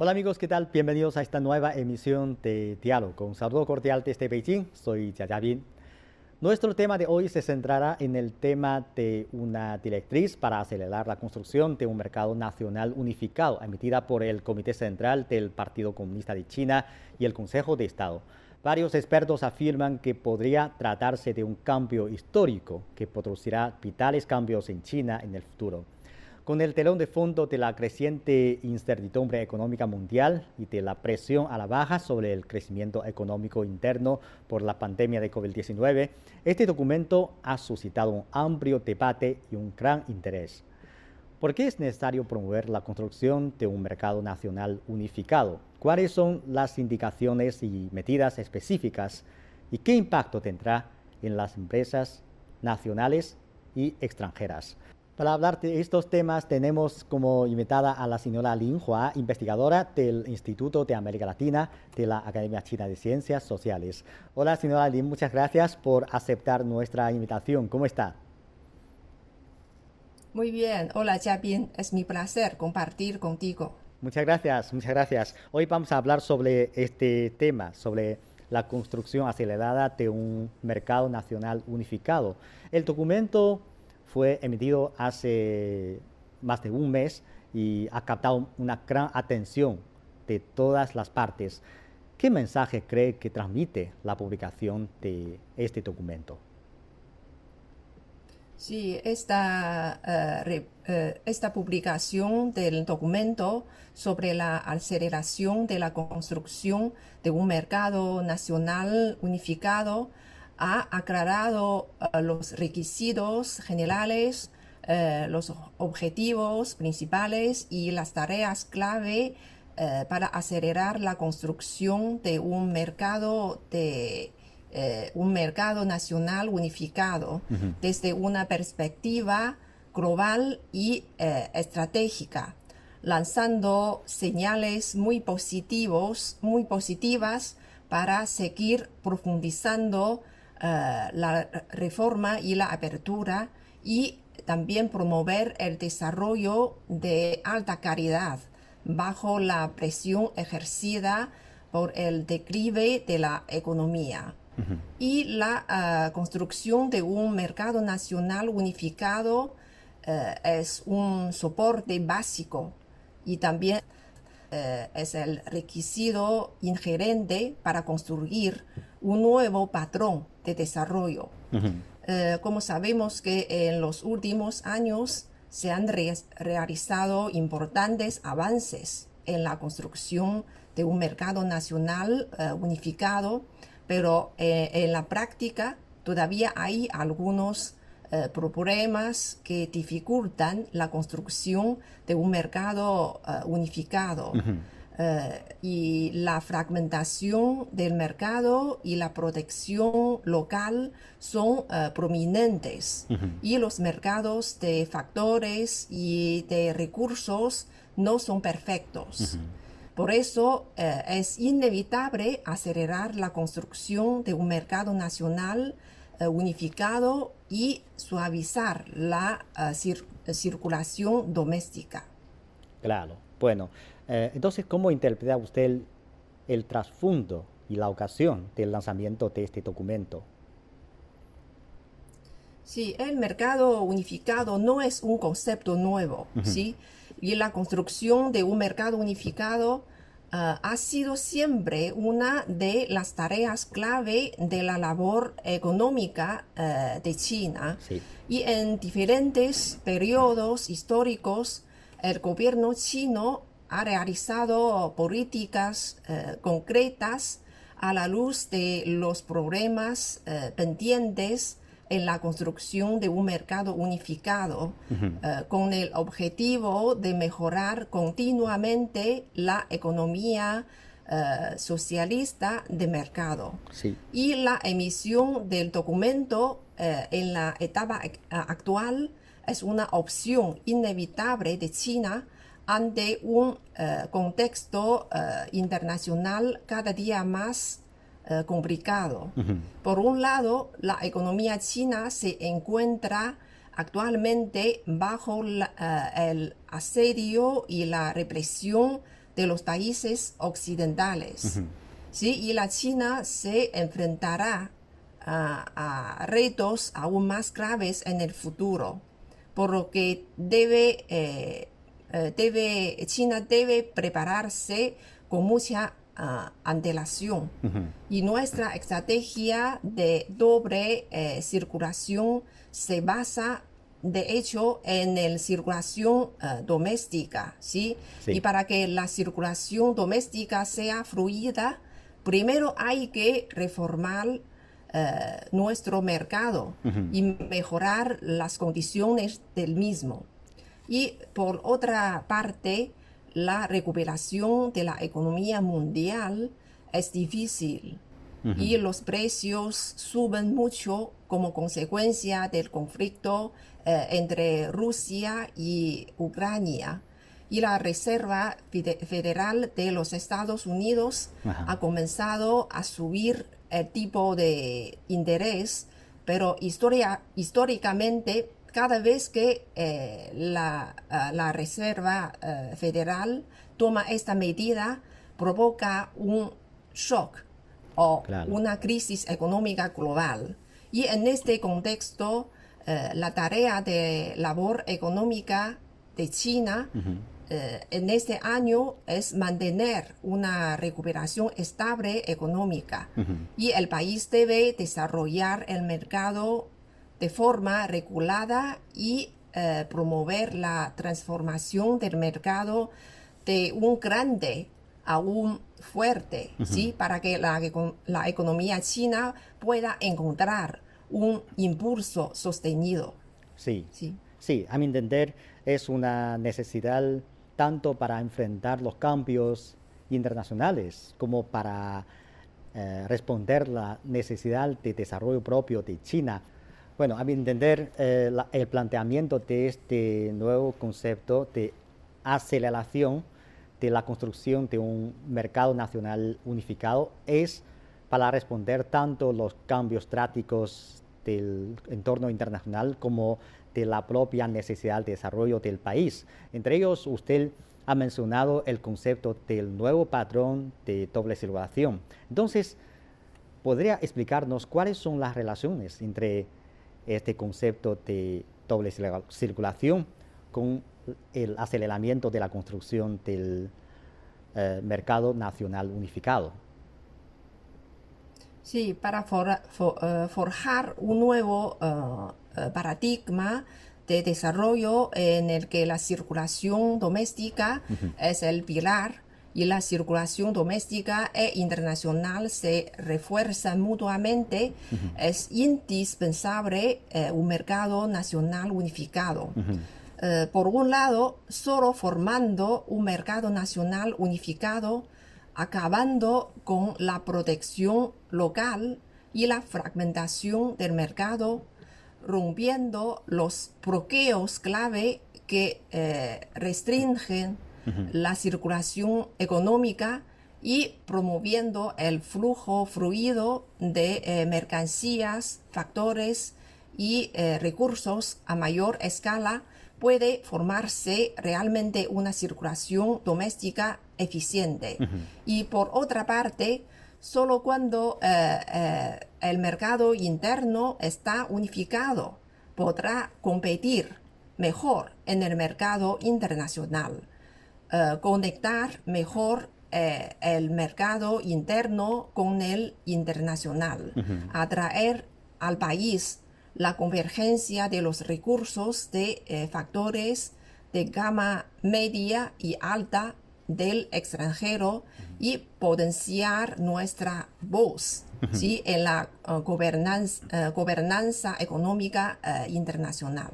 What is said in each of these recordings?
Hola amigos, ¿qué tal? Bienvenidos a esta nueva emisión de Diálogo. Con saludo cordial desde Beijing, soy Jia Bin. Nuestro tema de hoy se centrará en el tema de una directriz para acelerar la construcción de un mercado nacional unificado, emitida por el Comité Central del Partido Comunista de China y el Consejo de Estado. Varios expertos afirman que podría tratarse de un cambio histórico que producirá vitales cambios en China en el futuro. Con el telón de fondo de la creciente incertidumbre económica mundial y de la presión a la baja sobre el crecimiento económico interno por la pandemia de COVID-19, este documento ha suscitado un amplio debate y un gran interés. ¿Por qué es necesario promover la construcción de un mercado nacional unificado? ¿Cuáles son las indicaciones y medidas específicas? ¿Y qué impacto tendrá en las empresas nacionales y extranjeras? Para hablar de estos temas tenemos como invitada a la señora Lin Hua, investigadora del Instituto de América Latina de la Academia China de Ciencias Sociales. Hola señora Lin, muchas gracias por aceptar nuestra invitación. ¿Cómo está? Muy bien, hola Bien, es mi placer compartir contigo. Muchas gracias, muchas gracias. Hoy vamos a hablar sobre este tema, sobre la construcción acelerada de un mercado nacional unificado. El documento fue emitido hace más de un mes y ha captado una gran atención de todas las partes. ¿Qué mensaje cree que transmite la publicación de este documento? Sí, esta, eh, eh, esta publicación del documento sobre la aceleración de la construcción de un mercado nacional unificado ha aclarado eh, los requisitos generales, eh, los objetivos principales y las tareas clave eh, para acelerar la construcción de un mercado de un mercado nacional unificado desde una perspectiva global y estratégica, lanzando señales muy positivos, muy positivas para seguir profundizando la reforma y la apertura y también promover el desarrollo de alta calidad bajo la presión ejercida por el declive de la economía. Y la eh, construcción de un mercado nacional unificado eh, es un soporte básico y también es el requisito ingerente para construir un nuevo patrón de desarrollo. Eh, como sabemos que en los últimos años se han realizado importantes avances en la construcción de un mercado nacional eh, unificado, pero eh, en la práctica todavía hay algunos problemas que dificultan la construcción de un mercado unificado. Eh, y la fragmentación del mercado y la protección local son eh, prominentes y los mercados de factores y de recursos no son perfectos. Por eso eh, es inevitable acelerar la construcción de un mercado nacional unificado y suavizar la circulación doméstica. Claro, bueno. Eh, entonces, ¿cómo interpreta usted el, trasfondo y la ocasión del lanzamiento de este documento? Sí, el mercado unificado no es un concepto nuevo, ¿sí? Y la construcción de un mercado unificado ha sido siempre una de las tareas clave de la labor económica eh, de China. Y en diferentes periodos históricos, el gobierno chino ha realizado políticas eh, concretas a la luz de los problemas eh, pendientes en la construcción de un mercado unificado eh, con el objetivo de mejorar continuamente la economía socialista de mercado. Y la emisión del documento en la etapa actual es una opción inevitable de China ante un eh, contexto eh, internacional cada día más eh, complicado. Por un lado, la economía china se encuentra actualmente bajo el asedio y la represión de los países occidentales. ¿sí? Y la China se enfrentará a, retos aún más graves en el futuro, por lo que debe, eh, eh, debe, China debe prepararse con mucha uh, antelación. Y nuestra estrategia de doble eh, circulación se basa de hecho en la circulación doméstica, ¿sí? Y para que la circulación doméstica sea fluida, primero hay que reformar eh, nuestro mercado y mejorar las condiciones del mismo. Y por otra parte, la recuperación de la economía mundial es difícil. Y los precios suben mucho como consecuencia del conflicto eh, entre Rusia y Ucrania. Y la Reserva Federal de los Estados Unidos ha comenzado a subir el tipo de interés, pero historia, históricamente cada vez que eh, la, ah, la, Reserva eh, Federal toma esta medida, provoca un shock o una crisis económica global. Y en este contexto, eh, la tarea de labor económica de China eh, en este año es mantener una recuperación estable económica. Y el país debe desarrollar el mercado de forma regulada y eh, promover la transformación del mercado de un grande a un fuerte, ¿sí? para que la, la economía china pueda encontrar un impulso sostenido. Sí, sí, sí, a mi entender es una necesidad tanto para enfrentar los cambios internacionales como para eh, responder la necesidad de desarrollo propio de China. Bueno, a mi entender, eh, el planteamiento de este nuevo concepto de aceleración de la construcción de un mercado nacional unificado es para responder tanto los cambios drásticos del entorno internacional como de la propia necesidad de desarrollo del país. Entre ellos, usted ha mencionado el concepto del nuevo patrón de doble circulación. Entonces, ¿podría explicarnos cuáles son las relaciones entre este concepto de doble circulación con el aceleramiento de la construcción del eh, mercado nacional unificado? Sí, para eh, forjar un nuevo eh, paradigma de desarrollo en el que la circulación doméstica es el pilar y la circulación doméstica e internacional se refuerzan mutuamente, es indispensable eh, un mercado nacional unificado. por un lado, solo formando un mercado nacional unificado, acabando con la protección local y la fragmentación del mercado, rompiendo los bloqueos clave que eh, restringen la circulación económica y promoviendo el flujo fluido de eh, mercancías, factores y eh, recursos a mayor escala, puede formarse realmente una circulación doméstica eficiente. Y por otra parte, solo cuando eh, eh, el mercado interno está unificado podrá competir mejor en el mercado internacional, eh, conectar mejor el mercado interno con el internacional, atraer al país la convergencia de los recursos de factores de gama media y alta del extranjero y potenciar nuestra voz ¿sí? en la uh, gobernanza, uh, gobernanza, económica uh, internacional.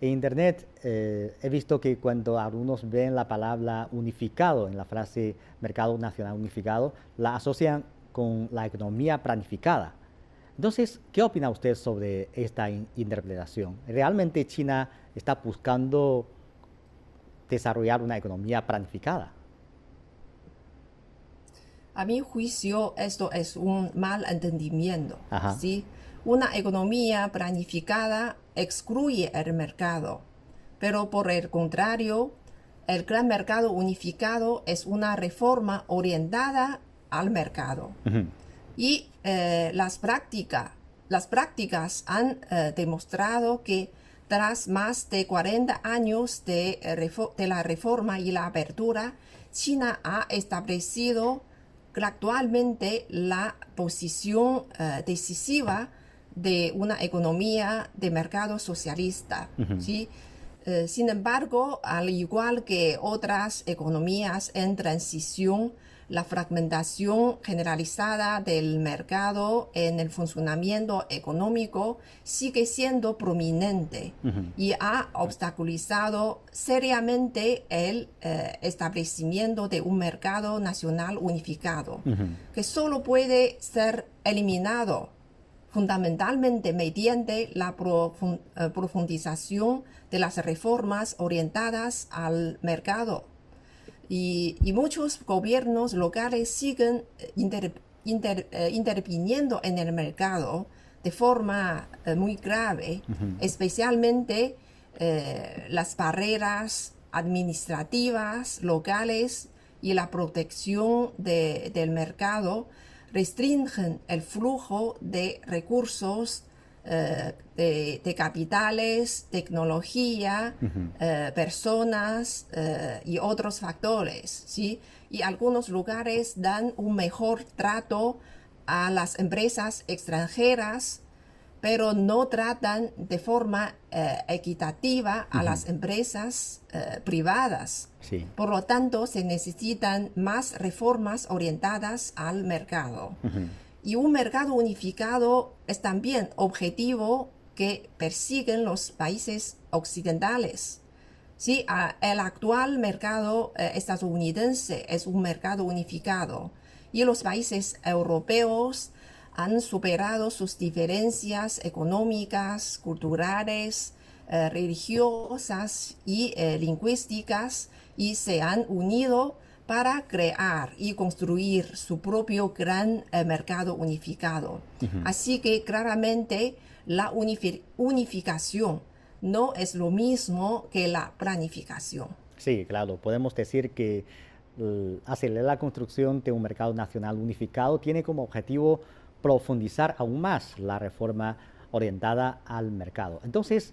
En Internet eh, he visto que cuando algunos ven la palabra unificado en la frase mercado nacional unificado, la asocian con la economía planificada. Entonces, ¿qué opina usted sobre esta interpretación? ¿Realmente China está buscando desarrollar una economía planificada? A mi juicio, esto es un mal entendimiento. ¿sí? Una economía planificada excluye el mercado, pero por el contrario, el gran mercado unificado es una reforma orientada al mercado. Y eh, las, prácticas, las prácticas han eh, demostrado que tras más de 40 años de, de, la reforma y la apertura, China ha establecido actualmente la posición decisiva de una economía de mercado socialista. ¿sí? Eh, sin embargo, al igual que otras economías en transición, la fragmentación generalizada del mercado en el funcionamiento económico sigue siendo prominente y ha obstaculizado seriamente el eh, establecimiento de un mercado nacional unificado, que solo puede ser eliminado fundamentalmente mediante la eh, profundización de las reformas orientadas al mercado. Y, muchos gobiernos locales siguen eh, eh, interviniendo en el mercado de forma muy grave, especialmente las barreras administrativas locales y la protección del mercado restringen el flujo de recursos, eh, de, capitales, tecnología, eh, personas eh, y otros factores. ¿sí? Y algunos lugares dan un mejor trato a las empresas extranjeras pero no tratan de forma equitativa a las empresas privadas. Por lo tanto, se necesitan más reformas orientadas al mercado. Y un mercado unificado es también objetivo que persiguen los países occidentales. Sí, el actual mercado eh, estadounidense es un mercado unificado y los países europeos han superado sus diferencias económicas, culturales, eh, religiosas y eh, lingüísticas y se han unido para crear y construir su propio gran eh, mercado unificado. Así que claramente la unificación no es lo mismo que la planificación. Sí, claro, podemos decir que acelerar la construcción de un mercado nacional unificado tiene como objetivo profundizar aún más la reforma orientada al mercado. Entonces,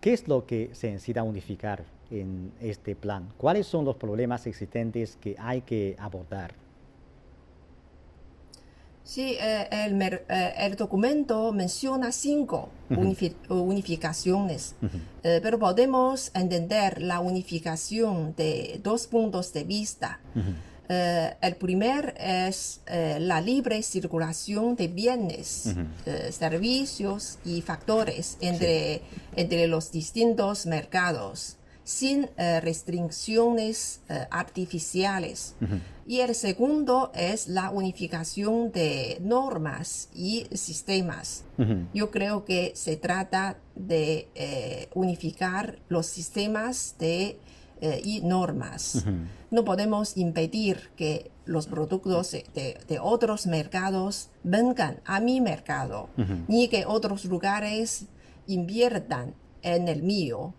¿qué es lo que se necesita unificar en este plan? ¿Cuáles son los problemas existentes que hay que abordar? Sí, eh, eh, el, documento menciona cinco unificaciones, eh, pero podemos entender la unificación de dos puntos de vista. El primer es la libre circulación de bienes, servicios y factores entre, entre los distintos mercados sin restricciones artificiales. Y el segundo es la unificación de normas y sistemas. Yo creo que se trata de unificar los sistemas de eh, y normas. No podemos impedir que los productos de, otros mercados vengan a mi mercado, ni que otros lugares inviertan en el mío,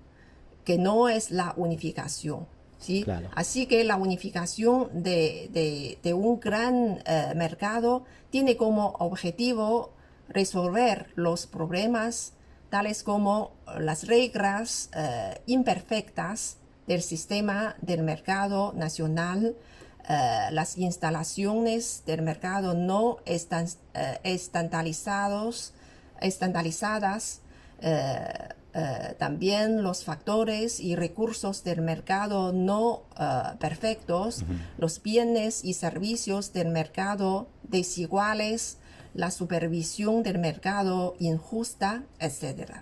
que no es la unificación. ¿sí? Así que la unificación de, un gran eh, mercado tiene como objetivo resolver los problemas tales como las reglas eh, imperfectas del sistema del mercado nacional, eh, las instalaciones del mercado no están estandarizados, estandarizadas, eh, también los factores y recursos del mercado no perfectos, los bienes y servicios del mercado desiguales, la supervisión del mercado injusta, etc.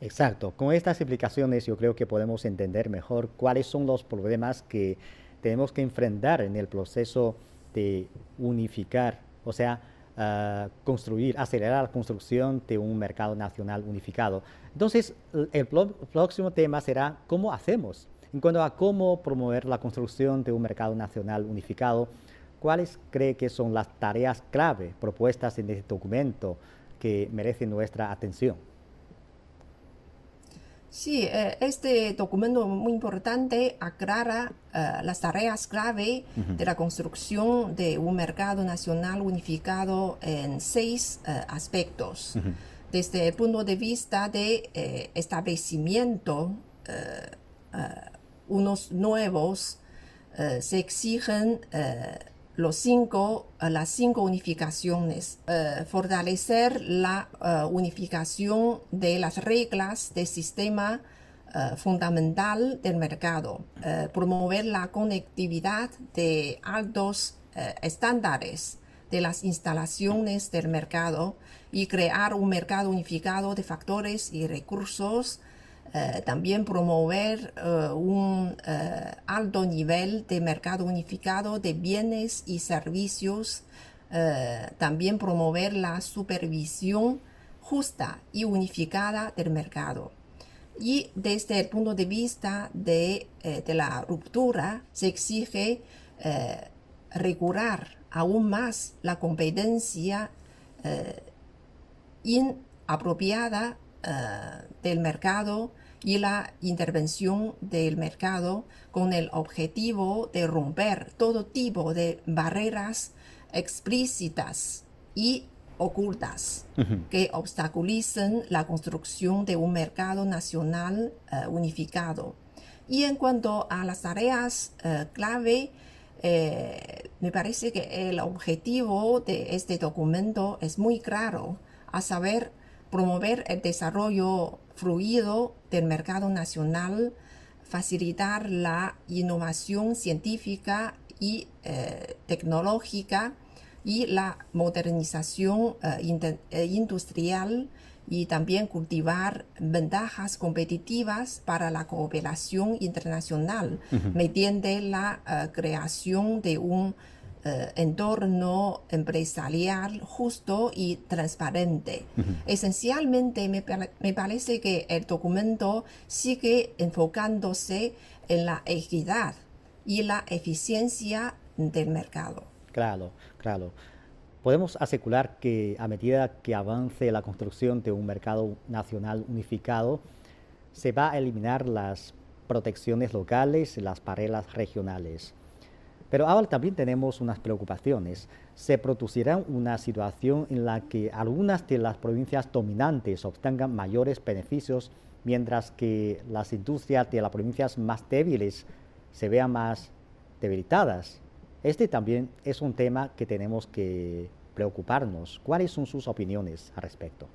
Exacto. Con estas explicaciones yo creo que podemos entender mejor cuáles son los problemas que tenemos que enfrentar en el proceso de unificar, o sea, ah, construir, acelerar la construcción de un mercado nacional unificado. Entonces, el próximo tema será cómo hacemos. En cuanto a cómo promover la construcción de un mercado nacional unificado, ¿cuáles cree que son las tareas clave propuestas en este documento que merecen nuestra atención? Sí, eh, este documento muy importante aclara eh, las tareas clave de la construcción de un mercado nacional unificado en seis eh, aspectos. Desde el punto de vista de establecimiento, unos nuevos se exigen los cinco, eh, las cinco unificaciones, eh, fortalecer la eh, unificación de las reglas del sistema fundamental del mercado, promover la conectividad de altos estándares de las instalaciones del mercado y crear un mercado unificado de factores y recursos eh, también promover eh, un eh, alto nivel de mercado unificado de bienes y servicios, también promover la supervisión justa y unificada del mercado. Y desde el punto de vista de, de la ruptura, se exige regular aún más la competencia inapropiada del mercado y la intervención del mercado con el objetivo de romper todo tipo de barreras explícitas y ocultas que obstaculicen la construcción de un mercado nacional eh, unificado. Y en cuanto a las tareas eh, clave, eh, me parece que el objetivo de este documento es muy claro, a saber, promover el desarrollo fluido del mercado nacional, facilitar la innovación científica y eh, tecnológica y la modernización eh, eh, industrial y también cultivar ventajas competitivas para la cooperación internacional mediante la creación de un eh, entorno empresarial justo y transparente. Esencialmente me, me, parece que el documento sigue enfocándose en la equidad y la eficiencia del mercado. Claro, claro. Podemos asegurar que a medida que avance la construcción de un mercado nacional unificado, se va a eliminar las protecciones locales y las barreras regionales. Pero ahora también tenemos unas preocupaciones. Se producirá una situación en la que algunas de las provincias dominantes obtengan mayores beneficios, mientras que las industrias de las provincias más débiles se vean más debilitadas. Este también es un tema que tenemos que preocuparnos. ¿Cuáles son sus opiniones al respecto?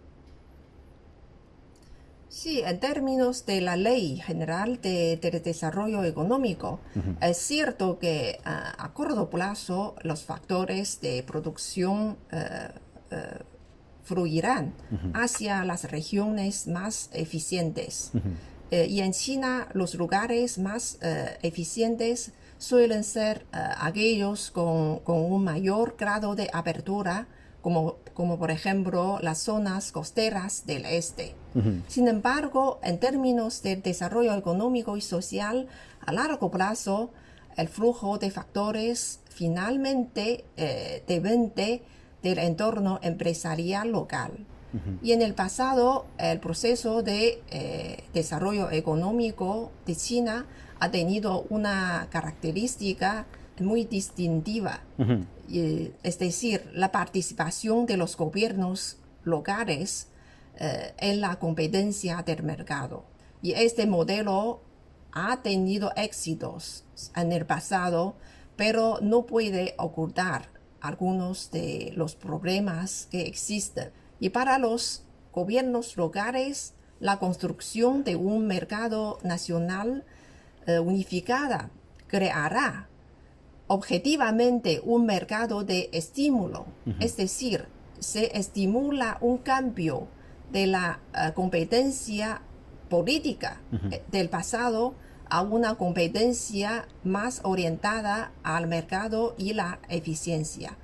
Sí, en términos de la Ley General de, Desarrollo Económico, es cierto que a corto plazo los factores de producción eh, eh, fluirán hacia las regiones más eficientes. Eh, y en China los lugares más eficientes suelen ser aquellos con, con un mayor grado de apertura como, como por ejemplo las zonas costeras del este. Sin embargo, en términos de desarrollo económico y social, a largo plazo, el flujo de factores finalmente eh, depende del entorno empresarial local. Y en el pasado, el proceso de eh, desarrollo económico de China ha tenido una característica muy distintiva, es decir, la participación de los gobiernos locales eh, en la competencia del mercado. Y este modelo ha tenido éxitos en el pasado, pero no puede ocultar algunos de los problemas que existen. Y para los gobiernos locales, la construcción de un mercado nacional eh, unificada creará objetivamente un mercado de estímulo, es decir, se estimula un cambio de la eh, competencia política eh, del pasado a una competencia más orientada al mercado y la eficiencia.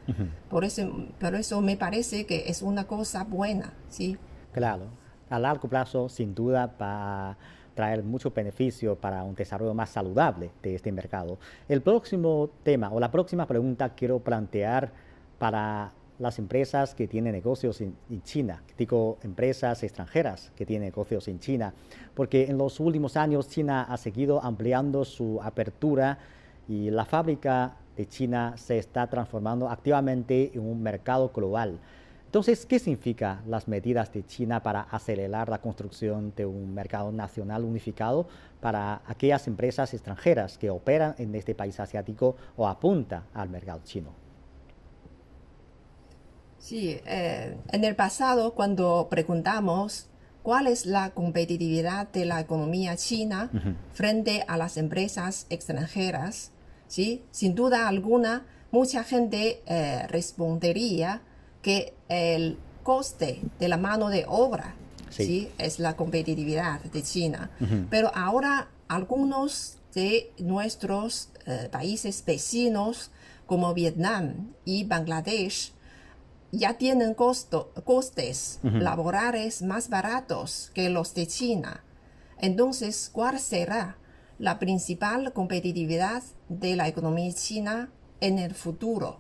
por, eso, por eso me parece que es una cosa buena, ¿sí? Claro, a largo plazo sin duda va traer mucho beneficio para un desarrollo más saludable de este mercado. El próximo tema o la próxima pregunta quiero plantear para las empresas que tienen negocios en, China, digo empresas extranjeras que tienen negocios en China, porque en los últimos años China ha seguido ampliando su apertura y la fábrica de China se está transformando activamente en un mercado global. Entonces, ¿qué significan las medidas de China para acelerar la construcción de un mercado nacional unificado para aquellas empresas extranjeras que operan en este país asiático o apuntan al mercado chino? Sí, eh, en el pasado cuando preguntamos cuál es la competitividad de la economía china frente a las empresas extranjeras, ¿sí? sin duda alguna, mucha gente eh, respondería que el coste de la mano de obra sí. es la competitividad de China. Pero ahora algunos de nuestros eh, países vecinos como Vietnam y Bangladesh ya tienen costo, costes laborales más baratos que los de China. Entonces, ¿cuál será la principal competitividad de la economía china en el futuro?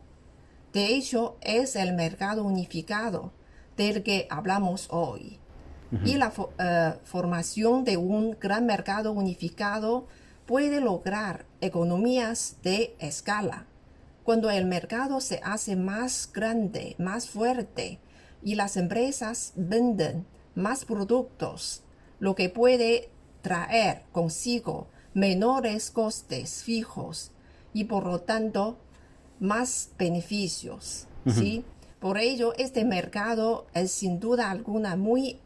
De hecho, es el mercado unificado del que hablamos hoy. Y la eh, formación de un gran mercado unificado puede lograr economías de escala. Cuando el mercado se hace más grande, más fuerte, y las empresas venden más productos, lo que puede traer consigo menores costes fijos y por lo tanto más beneficios, ¿sí? Por ello, este mercado es sin duda alguna muy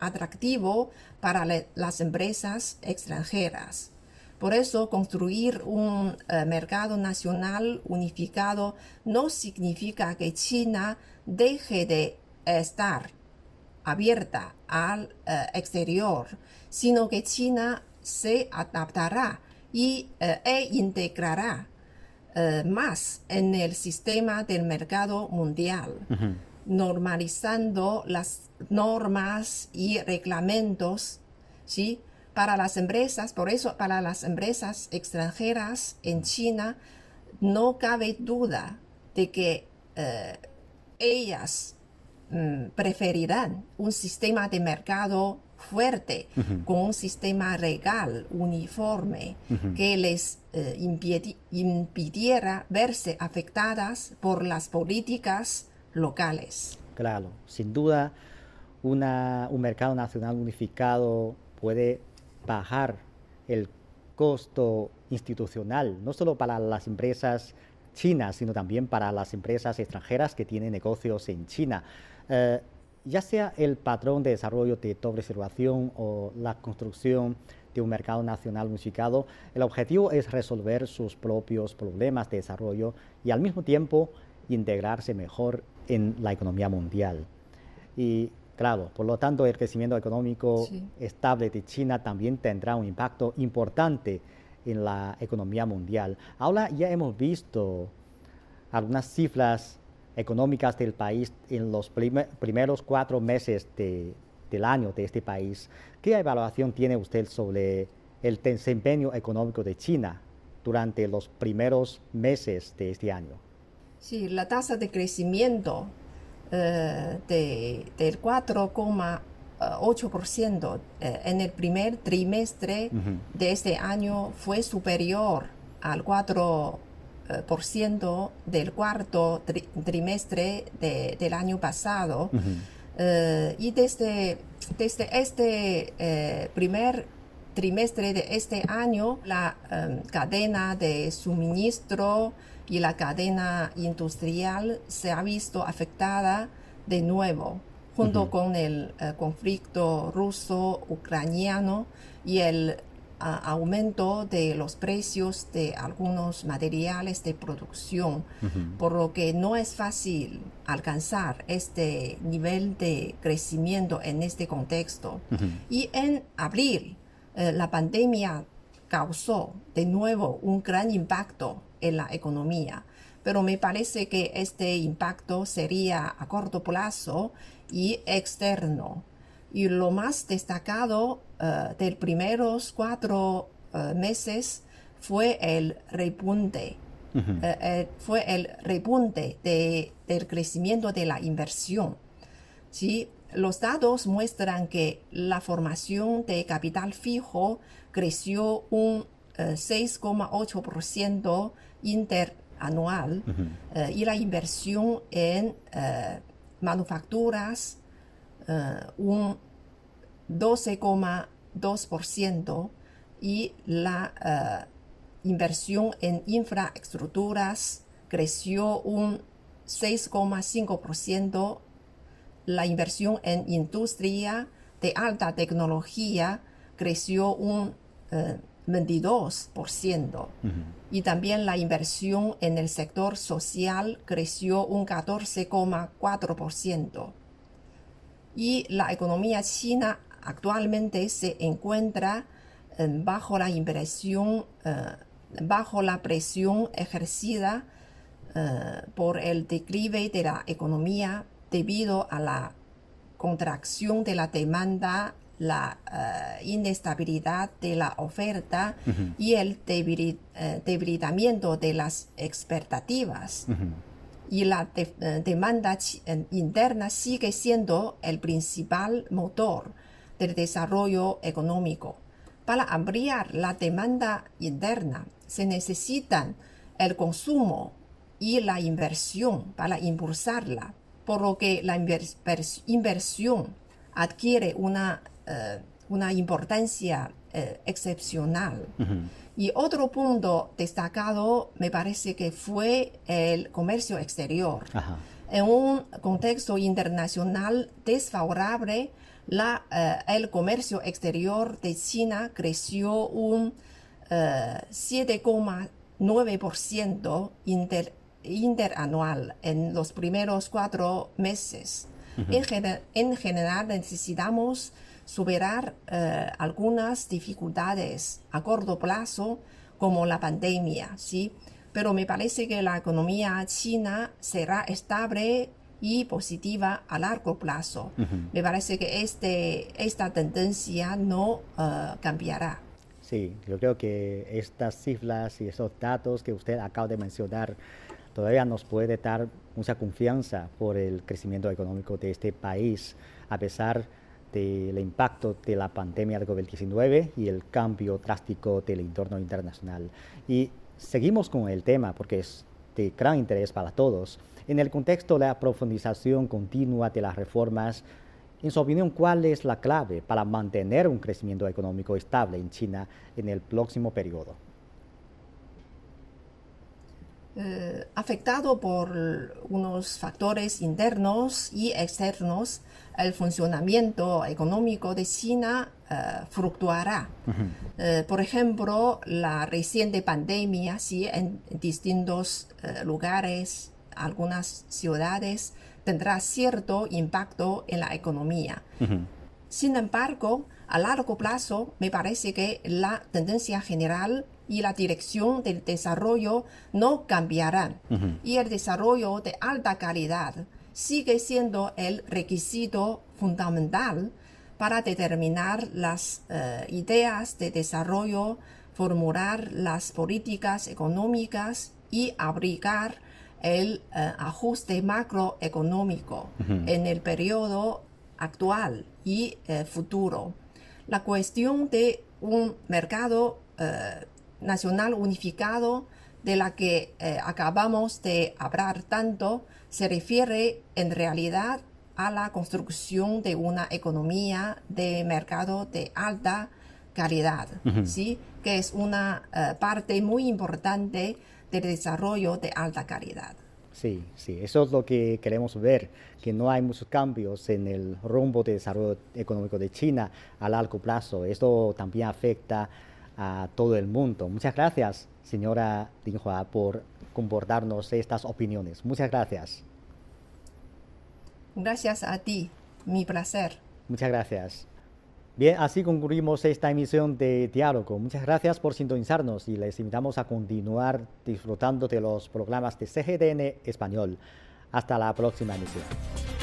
atractivo para las empresas extranjeras. Por eso, construir un eh, mercado nacional unificado no significa que China deje de estar abierta al eh, exterior, sino que China se adaptará y, eh, e integrará eh, más en el sistema del mercado mundial, normalizando las normas y reglamentos, ¿sí? Para las empresas, por eso para las empresas extranjeras en China, no cabe duda de que eh, ellas mm, preferirán un sistema de mercado fuerte, con un sistema legal uniforme que les eh, impidiera verse afectadas por las políticas locales. Claro, sin duda un mercado nacional unificado puede bajar el costo institucional, no solo para las empresas chinas, sino también para las empresas extranjeras que tienen negocios en China. Eh, ya sea el patrón de desarrollo de doble circulación o la construcción de un mercado nacional unificado, el objetivo es resolver sus propios problemas de desarrollo y al mismo tiempo integrarse mejor en la economía mundial. Y claro, por lo tanto, el crecimiento económico estable de China también tendrá un impacto importante en la economía mundial. Ahora ya hemos visto algunas cifras económicas del país en los primeros cuatro meses del año de este país. ¿Qué evaluación tiene usted sobre el desempeño económico de China durante los primeros meses de este año? Sí, la tasa de crecimiento eh, de, del 4,8% eh, en el primer trimestre de este año fue superior al 4 eh, por ciento del cuarto trimestre del año pasado. Eh, y desde, desde este primer trimestre de este año, la cadena de suministro y la cadena industrial se ha visto afectada de nuevo, junto con el conflicto ruso-ucraniano y el aumento de los precios de algunos materiales de producción, por lo que no es fácil alcanzar este nivel de crecimiento en este contexto. Y en abril, eh, la pandemia causó de nuevo un gran impacto en la economía, pero me parece que este impacto sería a corto plazo y externo y lo más destacado uh, de los primeros cuatro uh, meses fue el repunte eh, eh, fue el repunte de, del crecimiento de la inversión. ¿sí? Los datos muestran que la formación de capital fijo creció un 6,8% interanual y la inversión en manufacturas un 12,2% y la inversión en infraestructuras creció un 6,5%, la inversión en industria de alta tecnología creció un 22% eh, y también la inversión en el sector social creció un 14,4%. Y la economía china actualmente se encuentra eh, bajo la eh, bajo la presión ejercida eh, por el declive de la economía debido a la contracción de la demanda, la eh, inestabilidad de la oferta y el eh, debilitamiento de las expectativas. Y la demanda interna sigue siendo el principal motor del desarrollo económico. Para ampliar la demanda interna, se necesitan el consumo y la inversión para impulsarla, por lo que la inversión adquiere una, eh, una importancia eh, excepcional. Y otro punto destacado me parece que fue el comercio exterior. En un contexto internacional desfavorable, la, eh, el comercio exterior de China creció un 7,9% interanual en los primeros cuatro meses. en, general necesitamos superar eh, algunas dificultades a corto plazo como la pandemia, ¿sí? Pero me parece que la economía china será estable y positiva a largo plazo. Me parece que este, esta tendencia no uh, cambiará. Sí, yo creo que estas cifras y esos datos que usted acaba de mencionar todavía nos puede dar mucha confianza por el crecimiento económico de este país, a pesar del impacto de la pandemia de COVID-19 y el cambio drástico del entorno internacional. Y seguimos con el tema porque es de gran interés para todos. En el contexto de la profundización continua de las reformas en su opinión, ¿cuál es la clave para mantener un crecimiento económico estable en China en el próximo periodo? Eh, afectado por unos factores internos y externos, el funcionamiento económico de China eh, fluctuará. Eh, por ejemplo, la reciente pandemia, sí, en distintos lugares, algunas ciudades, tendrá cierto impacto en la economía. Sin embargo, a largo plazo, me parece que la tendencia general y la dirección del desarrollo no cambiarán. Y el desarrollo de alta calidad sigue siendo el requisito fundamental para determinar las eh, ideas de desarrollo, formular las políticas económicas y abrigar el eh, ajuste macroeconómico en el periodo actual y eh, futuro. La cuestión de un mercado nacional unificado de la que acabamos de hablar tanto se refiere en realidad a la construcción de una economía de mercado de alta calidad, ¿sí? que es una parte muy importante del desarrollo de alta calidad. Sí, sí, eso es lo que queremos ver, que no hay muchos cambios en el rumbo de desarrollo económico de China a largo plazo. Esto también afecta a todo el mundo. Muchas gracias, señora Dinghua, por comportarnos estas opiniones. Muchas gracias. Gracias a ti, mi placer. Muchas gracias. Bien, así concluimos esta emisión de Diálogo. Muchas gracias por sintonizarnos y les invitamos a continuar disfrutando de los programas de CGDN Español. Hasta la próxima emisión.